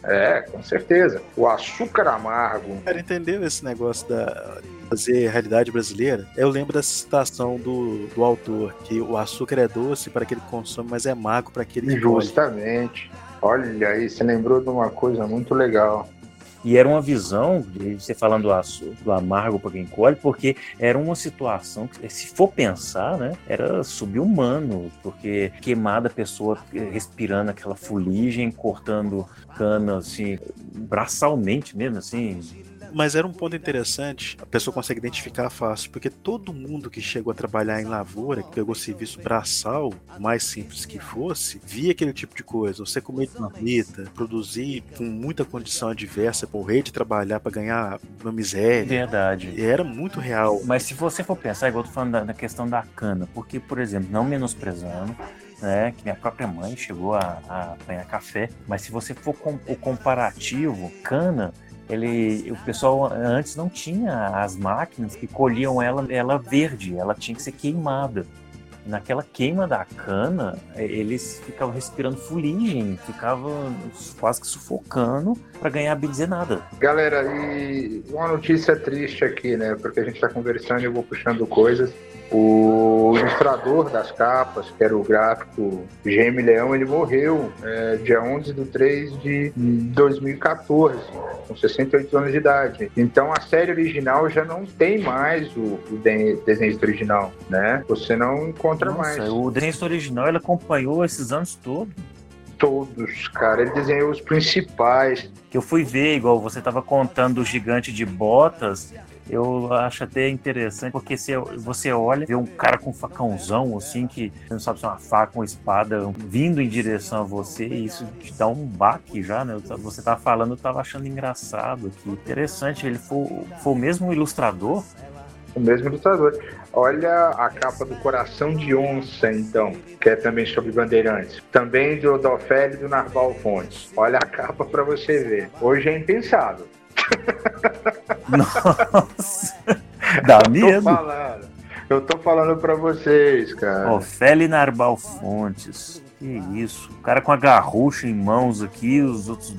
É, com certeza. O Açúcar Amargo. Cara, entendeu esse negócio da fazer realidade brasileira? Eu lembro da citação do, do autor, que o açúcar é doce para aquele que consome, mas é mago para aquele que. Justamente. Olha aí, você lembrou de uma coisa muito legal. E era uma visão, de você falando do, do amargo para quem colhe, porque era uma situação que, se for pensar, né, era subhumano, porque queimada a pessoa respirando aquela fuligem, cortando cana, assim, braçalmente mesmo, assim. Mas era um ponto interessante, a pessoa consegue identificar fácil, porque todo mundo que chegou a trabalhar em lavoura, que pegou serviço braçal, o mais simples que fosse, via aquele tipo de coisa. Você comer de marmita, produzir com muita condição adversa, morrer de trabalhar para ganhar uma miséria. Verdade. E era muito real. Mas se você for pensar, igual eu tô falando da, da questão da cana, porque, por exemplo, não menosprezando, né, que minha própria mãe chegou a, a apanhar café, mas se você for com o comparativo, cana, ele, o pessoal antes não tinha as máquinas que colhiam ela, ela verde, ela tinha que ser queimada. Naquela queima da cana, eh, eles ficavam respirando fuligem, ficavam quase que sufocando para ganhar nada. Galera, e uma notícia triste aqui, né? Porque a gente está conversando e eu vou puxando coisas. O ilustrador das capas, que era o gráfico Jaime Leão, ele morreu é, dia 11 de 3 de 2014, com 68 anos de idade. Então a série original já não tem mais o, o de- original, né? Você não encontra mais. Nossa, o desenho original ele acompanhou esses anos todos. Todos, cara. Ele desenhou os principais. que eu fui ver, igual você estava contando o gigante de botas, eu acho até interessante, porque se você olha, vê um cara com um facãozão, assim, que você não sabe se é uma faca ou uma espada, vindo em direção a você, e isso te dá um baque já, né? Você tava falando, eu tava achando engraçado, que interessante, ele foi, foi o mesmo ilustrador, O mesmo ilustrador. Olha a capa do Coração de Onça, então, que é também sobre Bandeirantes. Também do Dofélio e do Narval Fontes. Olha a capa para você ver. Hoje é impensável. Nossa, dá Tô medo. falando. Eu tô falando para vocês, cara. Ofélia Narbal Fontes. Que isso? O cara com a garrucha em mãos aqui, os outros.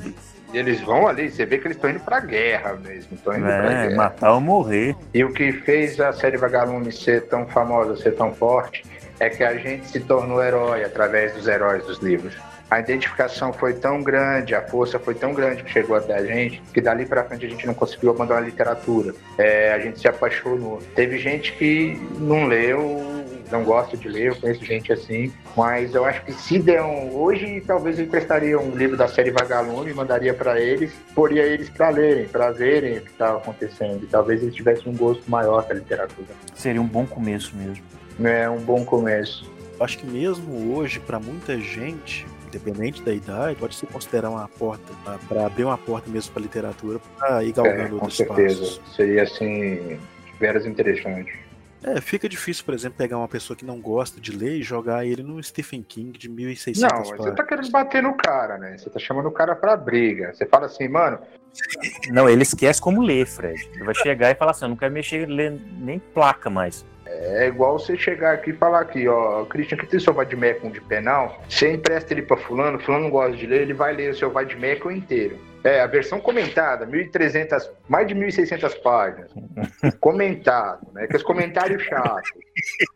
Eles vão ali, você vê que eles estão indo pra guerra mesmo. Estão indo pra É, guerra. matar ou morrer. E o que fez a série Vagalume ser tão famosa, ser tão forte, é que a gente se tornou herói através dos heróis dos livros. A identificação foi tão grande, a força foi tão grande que chegou até a gente, que dali pra frente a gente não conseguiu abandonar a literatura. É, a gente se apaixonou. Teve gente que não leu não gosta de ler, eu conheço gente assim, mas eu acho que se der um. Hoje, talvez eu emprestaria um livro da série Vagalume, mandaria para eles, poria eles para lerem, para verem o que estava acontecendo. E talvez eles tivessem um gosto maior pela literatura. Seria um bom começo mesmo. É um bom começo. Acho que mesmo hoje, para muita gente, independente da idade, pode se considerar uma porta, para abrir uma porta mesmo para literatura, para ir galgando É, com outros certeza. passos. Seria assim, veras interessante. É, fica difícil, por exemplo, pegar uma pessoa que não gosta de ler e jogar ele no Stephen King de 1.600 Não, mas você páginas. tá querendo bater no cara, né? Você tá chamando o cara pra briga. Você fala assim, mano, Não, ele esquece como ler, Fred. Ele vai chegar e falar assim: eu não quero mexer ler nem placa mais. É igual você chegar aqui e falar aqui, ó, Christian, que tem seu Vadimecum de penal, você empresta ele pra fulano, fulano não gosta de ler, ele vai ler o seu Vadimecum inteiro. É, a versão comentada, 1.300, mais de 1.600 páginas. Comentado, né? Que os comentários chatos.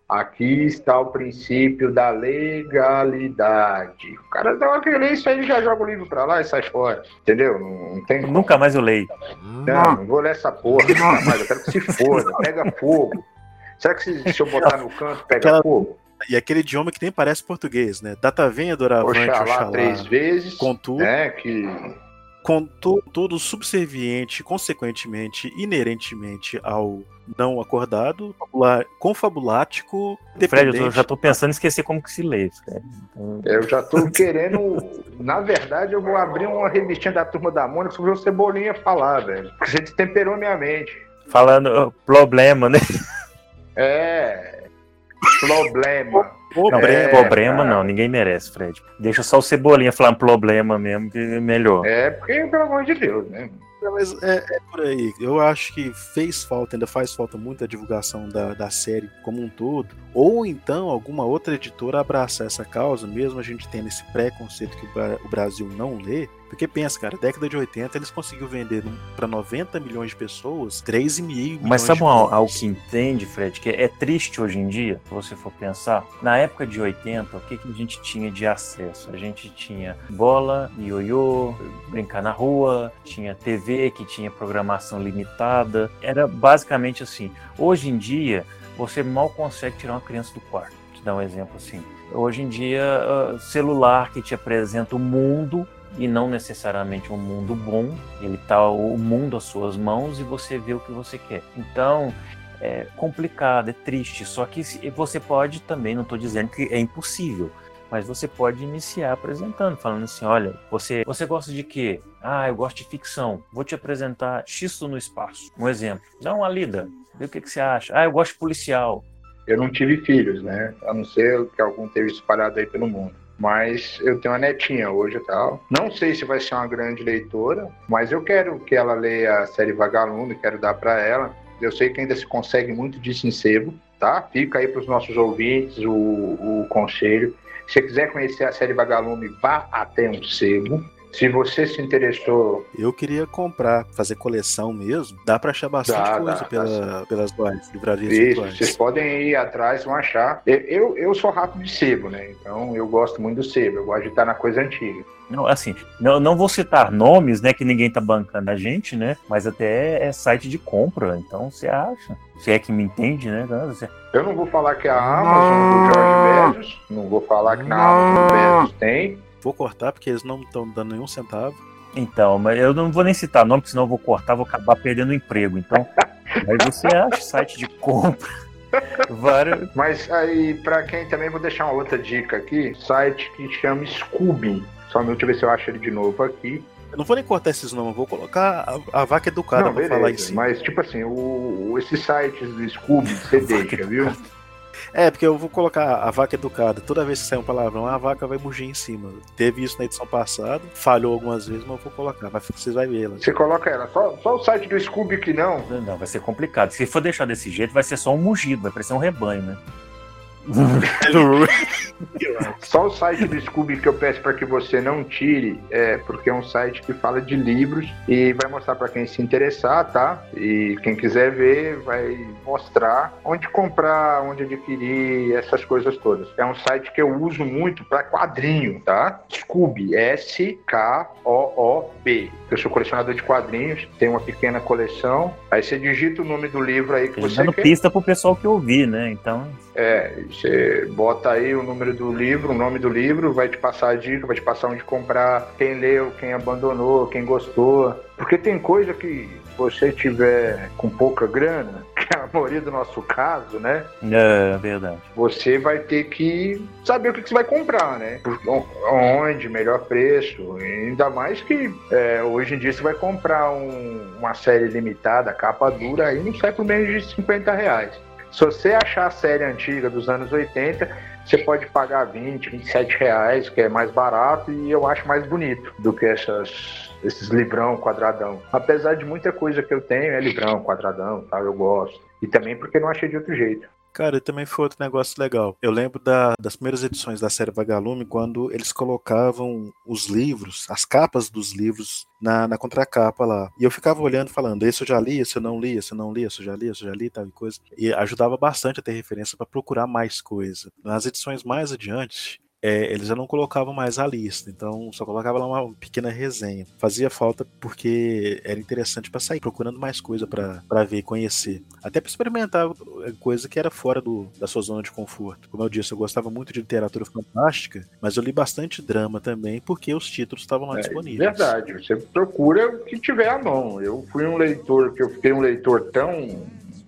Aqui está o princípio da legalidade. O cara dá uma ler isso aí, ele já joga o livro pra lá e sai fora. Entendeu? Não, não tem. Nunca mais eu leio. Não, não vou ler essa porra mais. Eu quero que se foda, pega fogo. Será que se, se eu botar no canto, pega Aquela- fogo? E aquele idioma que nem parece português, né? Data venha, doravante, Oxalá oxalá. três vezes. Contudo, Né, que contudo, todo subserviente, consequentemente, inerentemente ao não acordado, confabulático, Fred, eu já tô pensando em esquecer como que se lê. Fred. Então, eu já tô querendo. Na verdade, eu vou abrir uma revistinha da turma da Mônica sobre o Cebolinha falar, velho. Porque você destemperou minha mente. falando problema, né? É. Problema. Problema. É, problema não, ninguém merece, Fred. Deixa só o Cebolinha falar um problema mesmo, que é melhor. É, porque, pelo amor de Deus, né? Mas é, é por aí. Eu acho que fez falta, ainda faz falta muita divulgação da, da série como um todo. Ou então alguma outra editora abraçar essa causa, mesmo a gente tendo esse preconceito que o Brasil não lê. Porque pensa, cara, década de 80 eles conseguiram vender para 90 milhões de pessoas 3,5 milhões Mas sabe de algo que entende, Fred, que é triste hoje em dia, se você for pensar? Na época de 80, o que, que a gente tinha de acesso? A gente tinha bola, ioiô, brincar na rua, tinha TV que tinha programação limitada. Era basicamente assim. Hoje em dia, você mal consegue tirar uma criança do quarto. Te dar um exemplo assim. Hoje em dia, ah, celular que te apresenta o mundo e não necessariamente um mundo bom. Ele tá o mundo às suas mãos e você vê o que você quer. Então é complicado, é triste. Só que você pode também, não estou dizendo que é impossível, mas você pode iniciar apresentando, falando assim: olha, você, você gosta de quê? Ah, eu gosto de ficção. Vou te apresentar X no espaço. Um exemplo. Dá uma lida. Vê o que, que você acha. Ah, eu gosto de policial. Eu não tive filhos, né? A não ser que algum teve espalhado aí pelo mundo. Mas eu tenho uma netinha hoje e tal. Não sei se vai ser uma grande leitora, mas eu quero que ela leia a série Vagalume, quero dar para ela. Eu sei que ainda se consegue muito disso em sebo, tá? Fica aí para os nossos ouvintes o, o conselho. Se você quiser conhecer a série Vagalume, vá até um sebo. Se você se interessou, Eu queria comprar, fazer coleção mesmo. Dá pra achar bastante Dá, coisa dá, pela, pelas lives, livrarias isso, virtuais. vocês podem ir atrás, vão achar. Eu, eu, eu sou rato de sebo, né? Então eu gosto muito do sebo, eu gosto de estar na coisa antiga. Não, assim, não, não vou citar nomes, né, que ninguém tá bancando a gente, né, mas até é site de compra, então você acha. Se é que me entende, né? Você- Eu não vou falar que é a Amazon do George Bezos, não vou falar que na Amazon do Bezos tem. Vou cortar porque eles não estão dando nenhum centavo. Então, mas eu não vou nem citar nome, porque senão eu vou cortar, vou acabar perdendo o emprego. Então, aí você acha site de compra, vários. Mas aí, pra quem também, vou deixar uma outra dica aqui: site que chama Scooby. Só deixa eu ver se eu acho ele de novo aqui. Eu não vou nem cortar esses nomes, vou colocar a, a vaca educada não, pra beleza, falar em cima. mas tipo assim, o, o- esses sites do Scooby, você deixa, viu? É, porque eu vou colocar a vaca educada. Toda vez que sair um palavrão, a vaca vai mugir em cima. Teve isso na edição passada, falhou algumas vezes, mas eu vou colocar. Mas vocês vão ver ela. Você coloca ela, só, só o site do Scooby que não. Não, vai ser complicado. Se for deixar desse jeito, vai ser só um mugido, vai parecer um rebanho, né? Só o site do Scooby que eu peço para que você não tire, é porque é um site que fala de livros e vai mostrar para quem se interessar, tá? E quem quiser ver, vai mostrar onde comprar, onde adquirir, essas coisas todas. É um site que eu uso muito para quadrinho, tá? Scooby, S-K-O-O-B. Eu sou colecionador de quadrinhos, tenho uma pequena coleção. Aí você digita o nome do livro aí que Ele você dando quer. pista pro pessoal que ouvir, né? Então, É, Você bota aí o número do livro, o nome do livro, vai te passar a dica, vai te passar onde comprar, quem leu, quem abandonou, quem gostou. Porque tem coisa que você tiver com pouca grana, que é a maioria do nosso caso, né? É verdade. Você vai ter que saber o que você vai comprar, né? Onde, melhor preço. Ainda mais que é, hoje em dia você vai comprar um, uma série limitada, capa dura, aí não sai por menos de 50 reais. Se você achar a série antiga dos anos 80, você pode pagar 20, 27 reais, que é mais barato e eu acho mais bonito do que essas, esses livrão quadradão. Apesar de muita coisa que eu tenho é livrão quadradão, tá? eu gosto. E também porque não achei de outro jeito. Cara, também foi outro negócio legal. Eu lembro da, das primeiras edições da série Vagalume, quando eles colocavam os livros, as capas dos livros, na, na contracapa lá. E eu ficava olhando, falando: esse eu já li, esse eu não li, esse eu não li, esse eu já li, esse eu já li, tal coisa. E ajudava bastante a ter referência para procurar mais coisa. Nas edições mais adiante, é, eles já não colocavam mais a lista, então só colocava lá uma pequena resenha. Fazia falta porque era interessante para sair procurando mais coisa para ver, conhecer. Até para experimentar coisa que era fora do, da sua zona de conforto. Como eu disse, eu gostava muito de literatura fantástica, mas eu li bastante drama também porque os títulos estavam lá é, disponíveis. Verdade, você procura o que tiver à mão. Eu fui um leitor, que eu fiquei um leitor tão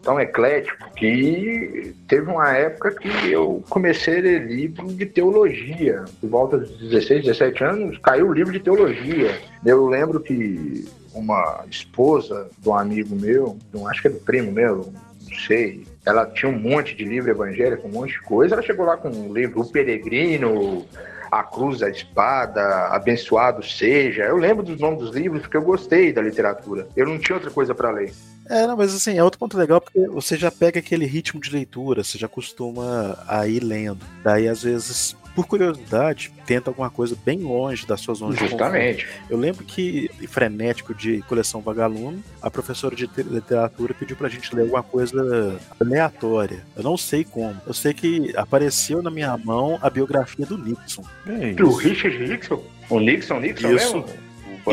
tão eclético que teve uma época que eu comecei a ler livro de teologia. Por volta dos 16, 17 anos, caiu o livro de teologia. Eu lembro que uma esposa de um amigo meu, acho que é do primo meu, não sei, ela tinha um monte de livro evangélico, um monte de coisa. Ela chegou lá com um livro O Peregrino, A Cruz, a Espada, Abençoado Seja. Eu lembro dos nomes dos livros porque eu gostei da literatura. Eu não tinha outra coisa para ler. É, não, mas assim, é outro ponto legal porque você já pega aquele ritmo de leitura, você já costuma a ir lendo. Daí, às vezes, por curiosidade, tenta alguma coisa bem longe da sua zona Justamente. de conforto. Eu lembro que, frenético de coleção Vagalume, a professora de literatura pediu pra gente ler alguma coisa aleatória. Eu não sei como. Eu sei que apareceu na minha mão a biografia do Nixon. É do Richard Nixon? O Nixon, Nixon Isso. mesmo?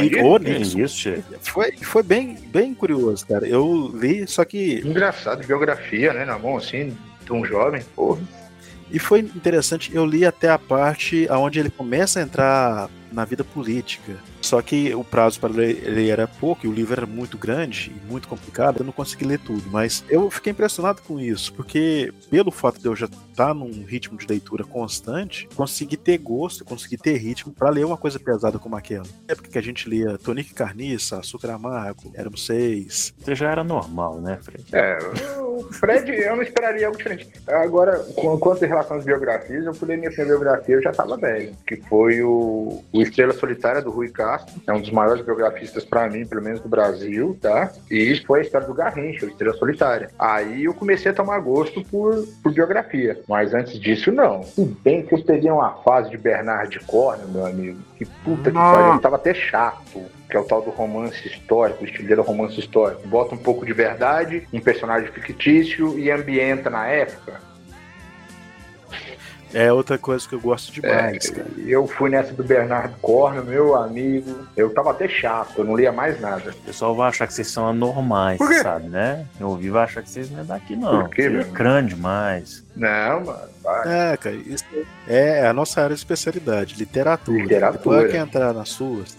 E o Nixon. Isso, foi, foi bem, bem curioso, cara. Eu li, só que. Engraçado, biografia, né, na mão, assim, de um jovem, porra. E foi interessante, eu li até a parte onde ele começa a entrar na vida política. Só que o prazo para ler ele era pouco e o livro era muito grande e muito complicado, eu não consegui ler tudo. Mas eu fiquei impressionado com isso, porque pelo fato de eu já estar num ritmo de leitura constante, consegui ter gosto, consegui ter ritmo para ler uma coisa pesada como aquela. Na época que a gente lia Tonique Carniça, Açúcar Amargo, éramos seis. Você já era normal, né, Fred? É, o Fred, eu não esperaria algo diferente. Agora, quanto em relação às biografias, eu fui ler minha primeira biografia, eu já estava velho, que foi o, o Estrela Solitária do Rui Castro é um dos maiores biografistas para mim, pelo menos do Brasil, tá? E isso foi a história do Garrincha, o Estrela Solitária. Aí eu comecei a tomar gosto por, por biografia, mas antes disso, não. Se bem que eu peguei uma fase de Bernard Cornell, meu amigo, que puta que pariu, tava até chato que é o tal do romance histórico, o é romance histórico. Bota um pouco de verdade, um personagem fictício e ambienta na época. É outra coisa que eu gosto demais, é, cara. Eu fui nessa do Bernardo Corno, meu amigo. Eu tava até chato, eu não lia mais nada. O pessoal vai achar que vocês são anormais, sabe, né? Eu ouvi vai achar que vocês não é daqui, não. Por quê, é grande demais. Não, mano. Vai. É, cara, isso é a nossa área de especialidade, literatura. Literatura. Depois que entrar nas suas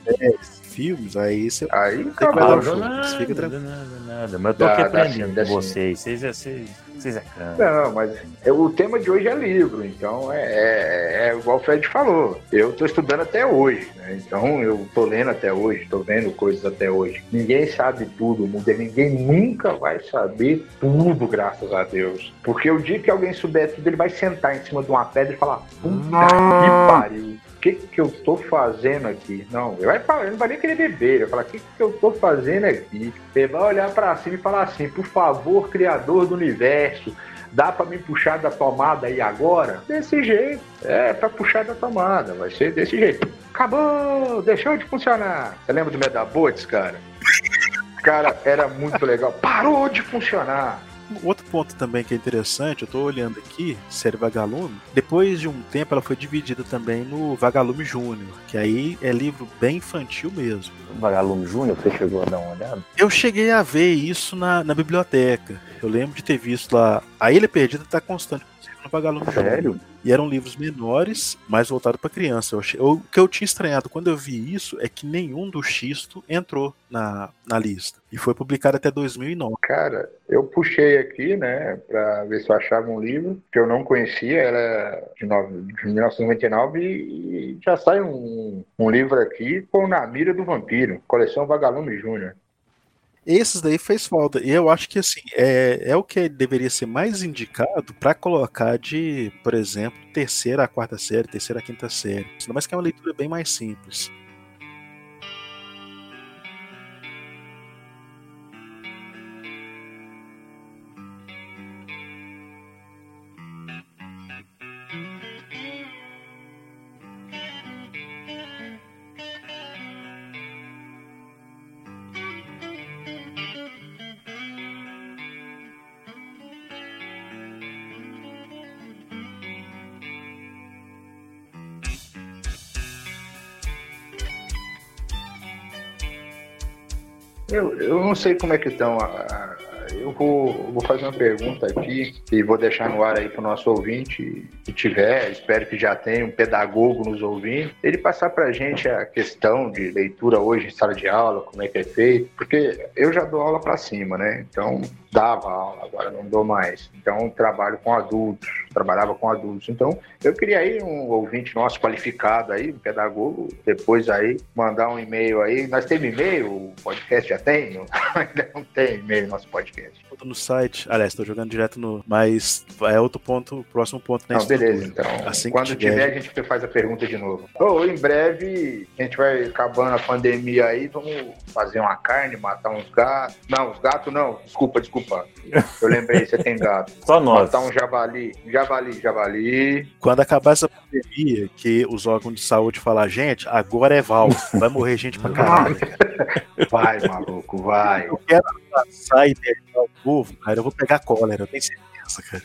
filmes, aí você. Aí, você vai dar um. Nada, Fica tranquilo. nada, nada. Mas eu tô aqui Dá- dá aprendendo sim, dá com vocês. Vocês é, vocês, vocês é crânio. Não, mas é- o tema de hoje é livro, então é, é, é igual o Fred falou. Eu tô estudando até hoje, né? Então eu tô lendo até hoje, tô vendo coisas até hoje. Ninguém sabe tudo. Ninguém nunca vai saber tudo, graças a Deus. Porque o dia que alguém souber tudo, ele vai sentar em cima de uma pedra e falar: Puta que pariu. Que, que eu tô fazendo aqui? Não, ele vai falar, ele não vai nem querer beber. Ele vai falar: O que, que eu tô fazendo aqui? Ele vai olhar pra cima e falar assim: Por favor, Criador do universo, dá pra me puxar da tomada aí agora? Desse jeito. É, pra puxar da tomada. Vai ser desse jeito. Acabou, deixou de funcionar. Você lembra do Medabots, cara? Cara, era muito legal. Parou de funcionar. Outro ponto também que é interessante, eu tô olhando aqui, série Vagalume, depois de um tempo ela foi dividida também no Vagalume Júnior, que aí é livro bem infantil mesmo. Vagalume Júnior, você chegou a dar uma olhada? Eu cheguei a ver isso na, na biblioteca. Eu lembro de ter visto lá. A Ilha Perdida tá constante Vagalume Sério? Júnior. E eram livros menores, mais voltados para criança. Eu achei- eu- o que eu tinha estranhado quando eu vi isso é que nenhum do Xisto entrou na, na lista. E foi publicado até 2009. Cara, eu puxei aqui, né, pra ver se eu achava um livro que eu não conhecia, era de, no- de 1999 e, e já sai um, um livro aqui com Na Mira do Vampiro, coleção Vagalume Júnior. Esses daí fez falta. E eu acho que assim, é, é o que deveria ser mais indicado para colocar de, por exemplo, terceira a quarta série, terceira a quinta série. Mais que é uma leitura bem mais simples. Eu, eu não sei como é que estão. a- Eu vou, vou fazer uma pergunta aqui e vou deixar no ar aí para o nosso ouvinte, que tiver, espero que já tenha um pedagogo nos ouvindo, ele passar para a gente a questão de leitura hoje em sala de aula, como é que é feito, porque eu já dou aula para cima, né? Então dava aula, agora não dou mais. Então trabalho com adultos, trabalhava com adultos. Então eu queria aí um ouvinte nosso qualificado aí, um pedagogo, depois aí mandar um e-mail aí. Nós temos e-mail, o podcast já tem? Ainda não tem e-mail no nosso podcast. Tô no site. Aliás, tô jogando direto no. Mas é outro ponto, próximo ponto na Não, estrutura. beleza, então. Assim que quando tiver- tiver, a gente faz a pergunta de novo. Ou em breve, a gente vai acabando a pandemia aí, vamos fazer uma carne, matar uns gatos. Não, os gatos não, desculpa, desculpa. Eu lembrei, você tem gato. Só nós. Matar um javali, javali, javali. Quando acabar essa pandemia, que os órgãos de saúde falar, gente, agora é Val, vai morrer gente pra caralho. Vai, maluco, vai. Eu quero abraçar e beijar o povo, cara, eu vou pegar cólera, eu tenho certeza, cara.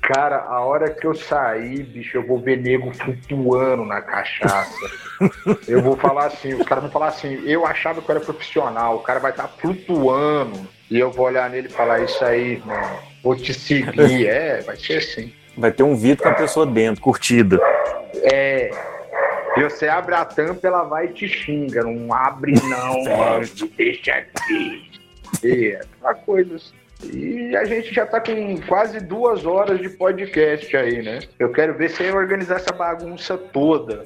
Cara, a hora que eu sair, bicho, eu vou ver nego flutuando na cachaça. Eu vou falar assim, os caras vão falar assim, eu achava que eu era profissional, o cara vai estar flutuando. E eu vou olhar nele e falar, isso aí, mano, vou te seguir. É, vai ser assim. Vai ter um vídeo com a pessoa dentro, curtida. É. E você abre a tampa, ela vai e te xinga. Não abre não, mano. Deixa aqui. É, aquela coisa assim. E a gente já tá com quase duas horas de podcast aí, né? Eu quero ver se organizar essa bagunça toda.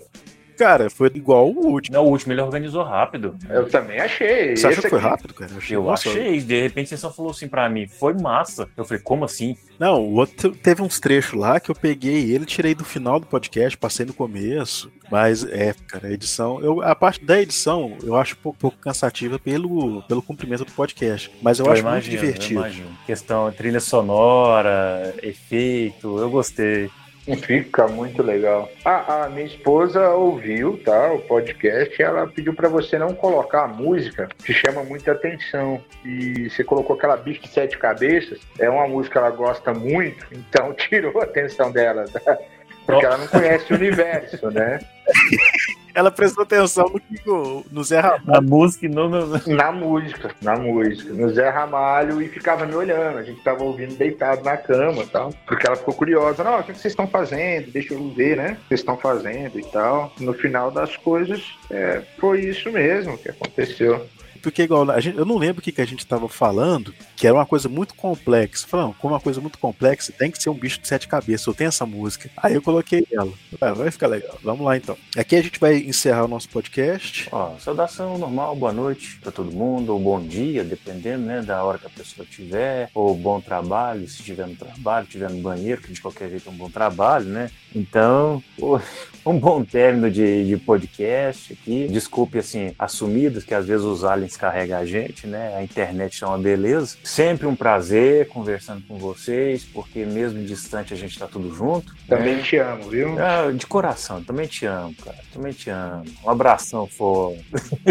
Cara, foi igual o último. Não, o último ele organizou rápido. Eu também achei. Você achou Esse que foi aqui- rápido, cara? achei, Eu nossa, achei. De repente você só falou assim pra mim, foi massa. Eu falei, como assim? Não, o outro teve uns trechos lá que eu peguei ele, tirei do final do podcast, passei no começo. Mas é, cara, a edição. Eu, a parte da edição eu acho um pouco, pouco cansativa pelo, pelo cumprimento do podcast. Mas eu, acho imagino, muito divertido. Eu imagino. Questão trilha sonora, efeito, eu gostei. Fica muito legal. A, a minha esposa ouviu, tá? O podcast, e ela pediu pra você não colocar a música que chama muita atenção. E você colocou aquela bicha de sete cabeças, é uma música que ela gosta muito, então tirou a atenção dela, tá? Porque ela não conhece o universo, né? Ela prestou atenção no, que no Zé Ramalho. Na música e não no... Na música, na música, no Zé Ramalho e ficava me olhando. A gente tava ouvindo deitado na cama e tal. Porque ela ficou curiosa. Não, o que vocês estão fazendo? Deixa eu ver, né? O que vocês estão fazendo e tal. No final das coisas, é, foi isso mesmo que aconteceu. Porque, igual, gente, eu não lembro o que, que a gente tava falando, que era uma coisa muito complexa. Falando, como uma coisa muito complexa, tem que ser um bicho de sete cabeças. Eu tenho essa música. Aí eu coloquei ela. Ah, vai ficar legal. Vamos lá então. Aqui a gente vai encerrar o nosso podcast. Ó, saudação normal, boa noite pra todo mundo, ou bom dia, dependendo, né, da hora que a pessoa tiver, ou bom trabalho, se tiver no trabalho, tiver no banheiro, que de qualquer jeito é um bom trabalho, né? Então, um bom término de, de podcast aqui. Desculpe, assim, assumidos, que às vezes os aliens carregam a gente, né? A internet é uma beleza. Sempre um prazer conversando com vocês, porque mesmo distante a gente tá tudo junto. Também né? te amo, viu? Ah, de coração, também te amo, cara. Também te amo. Um abração, for.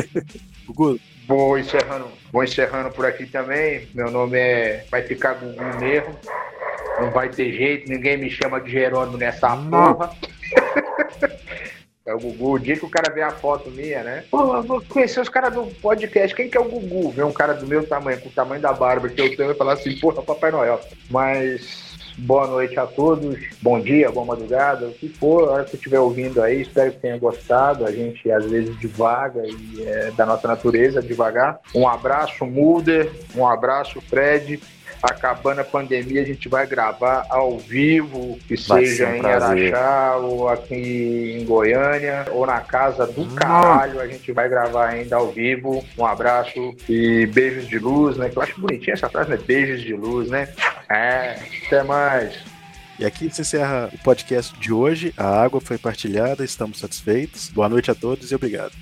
Gugu, Vou encerrando, vou encerrando por aqui também. Meu nome é. Vai ficar Gugu mesmo. Não vai ter jeito, ninguém me chama de Jerônimo nessa porra. É o Gugu. O dia que o cara vê a foto minha, né? Pô, eu vou conhecer os caras do podcast. Quem que é o Gugu? Vê um cara do meu tamanho, com o tamanho da barba que eu tenho, e falar assim, porra, Papai Noel. Mas boa noite a todos, bom dia, boa madrugada, o que for, a hora que estiver ouvindo aí, espero que tenha gostado. A gente às vezes divaga e é da nossa natureza devagar. Um abraço, Mulder, um abraço, Fred acabando a pandemia, a gente vai gravar ao vivo, que vai seja um em Araxá, ou aqui em Goiânia, ou na casa do hum. caralho, a gente vai gravar ainda ao vivo. Um abraço e beijos de luz, né? Que eu acho bonitinha essa frase, né? Beijos de luz, né? É, até mais. E aqui se encerra o podcast de hoje. A água foi partilhada, estamos satisfeitos. Boa noite a todos e obrigado.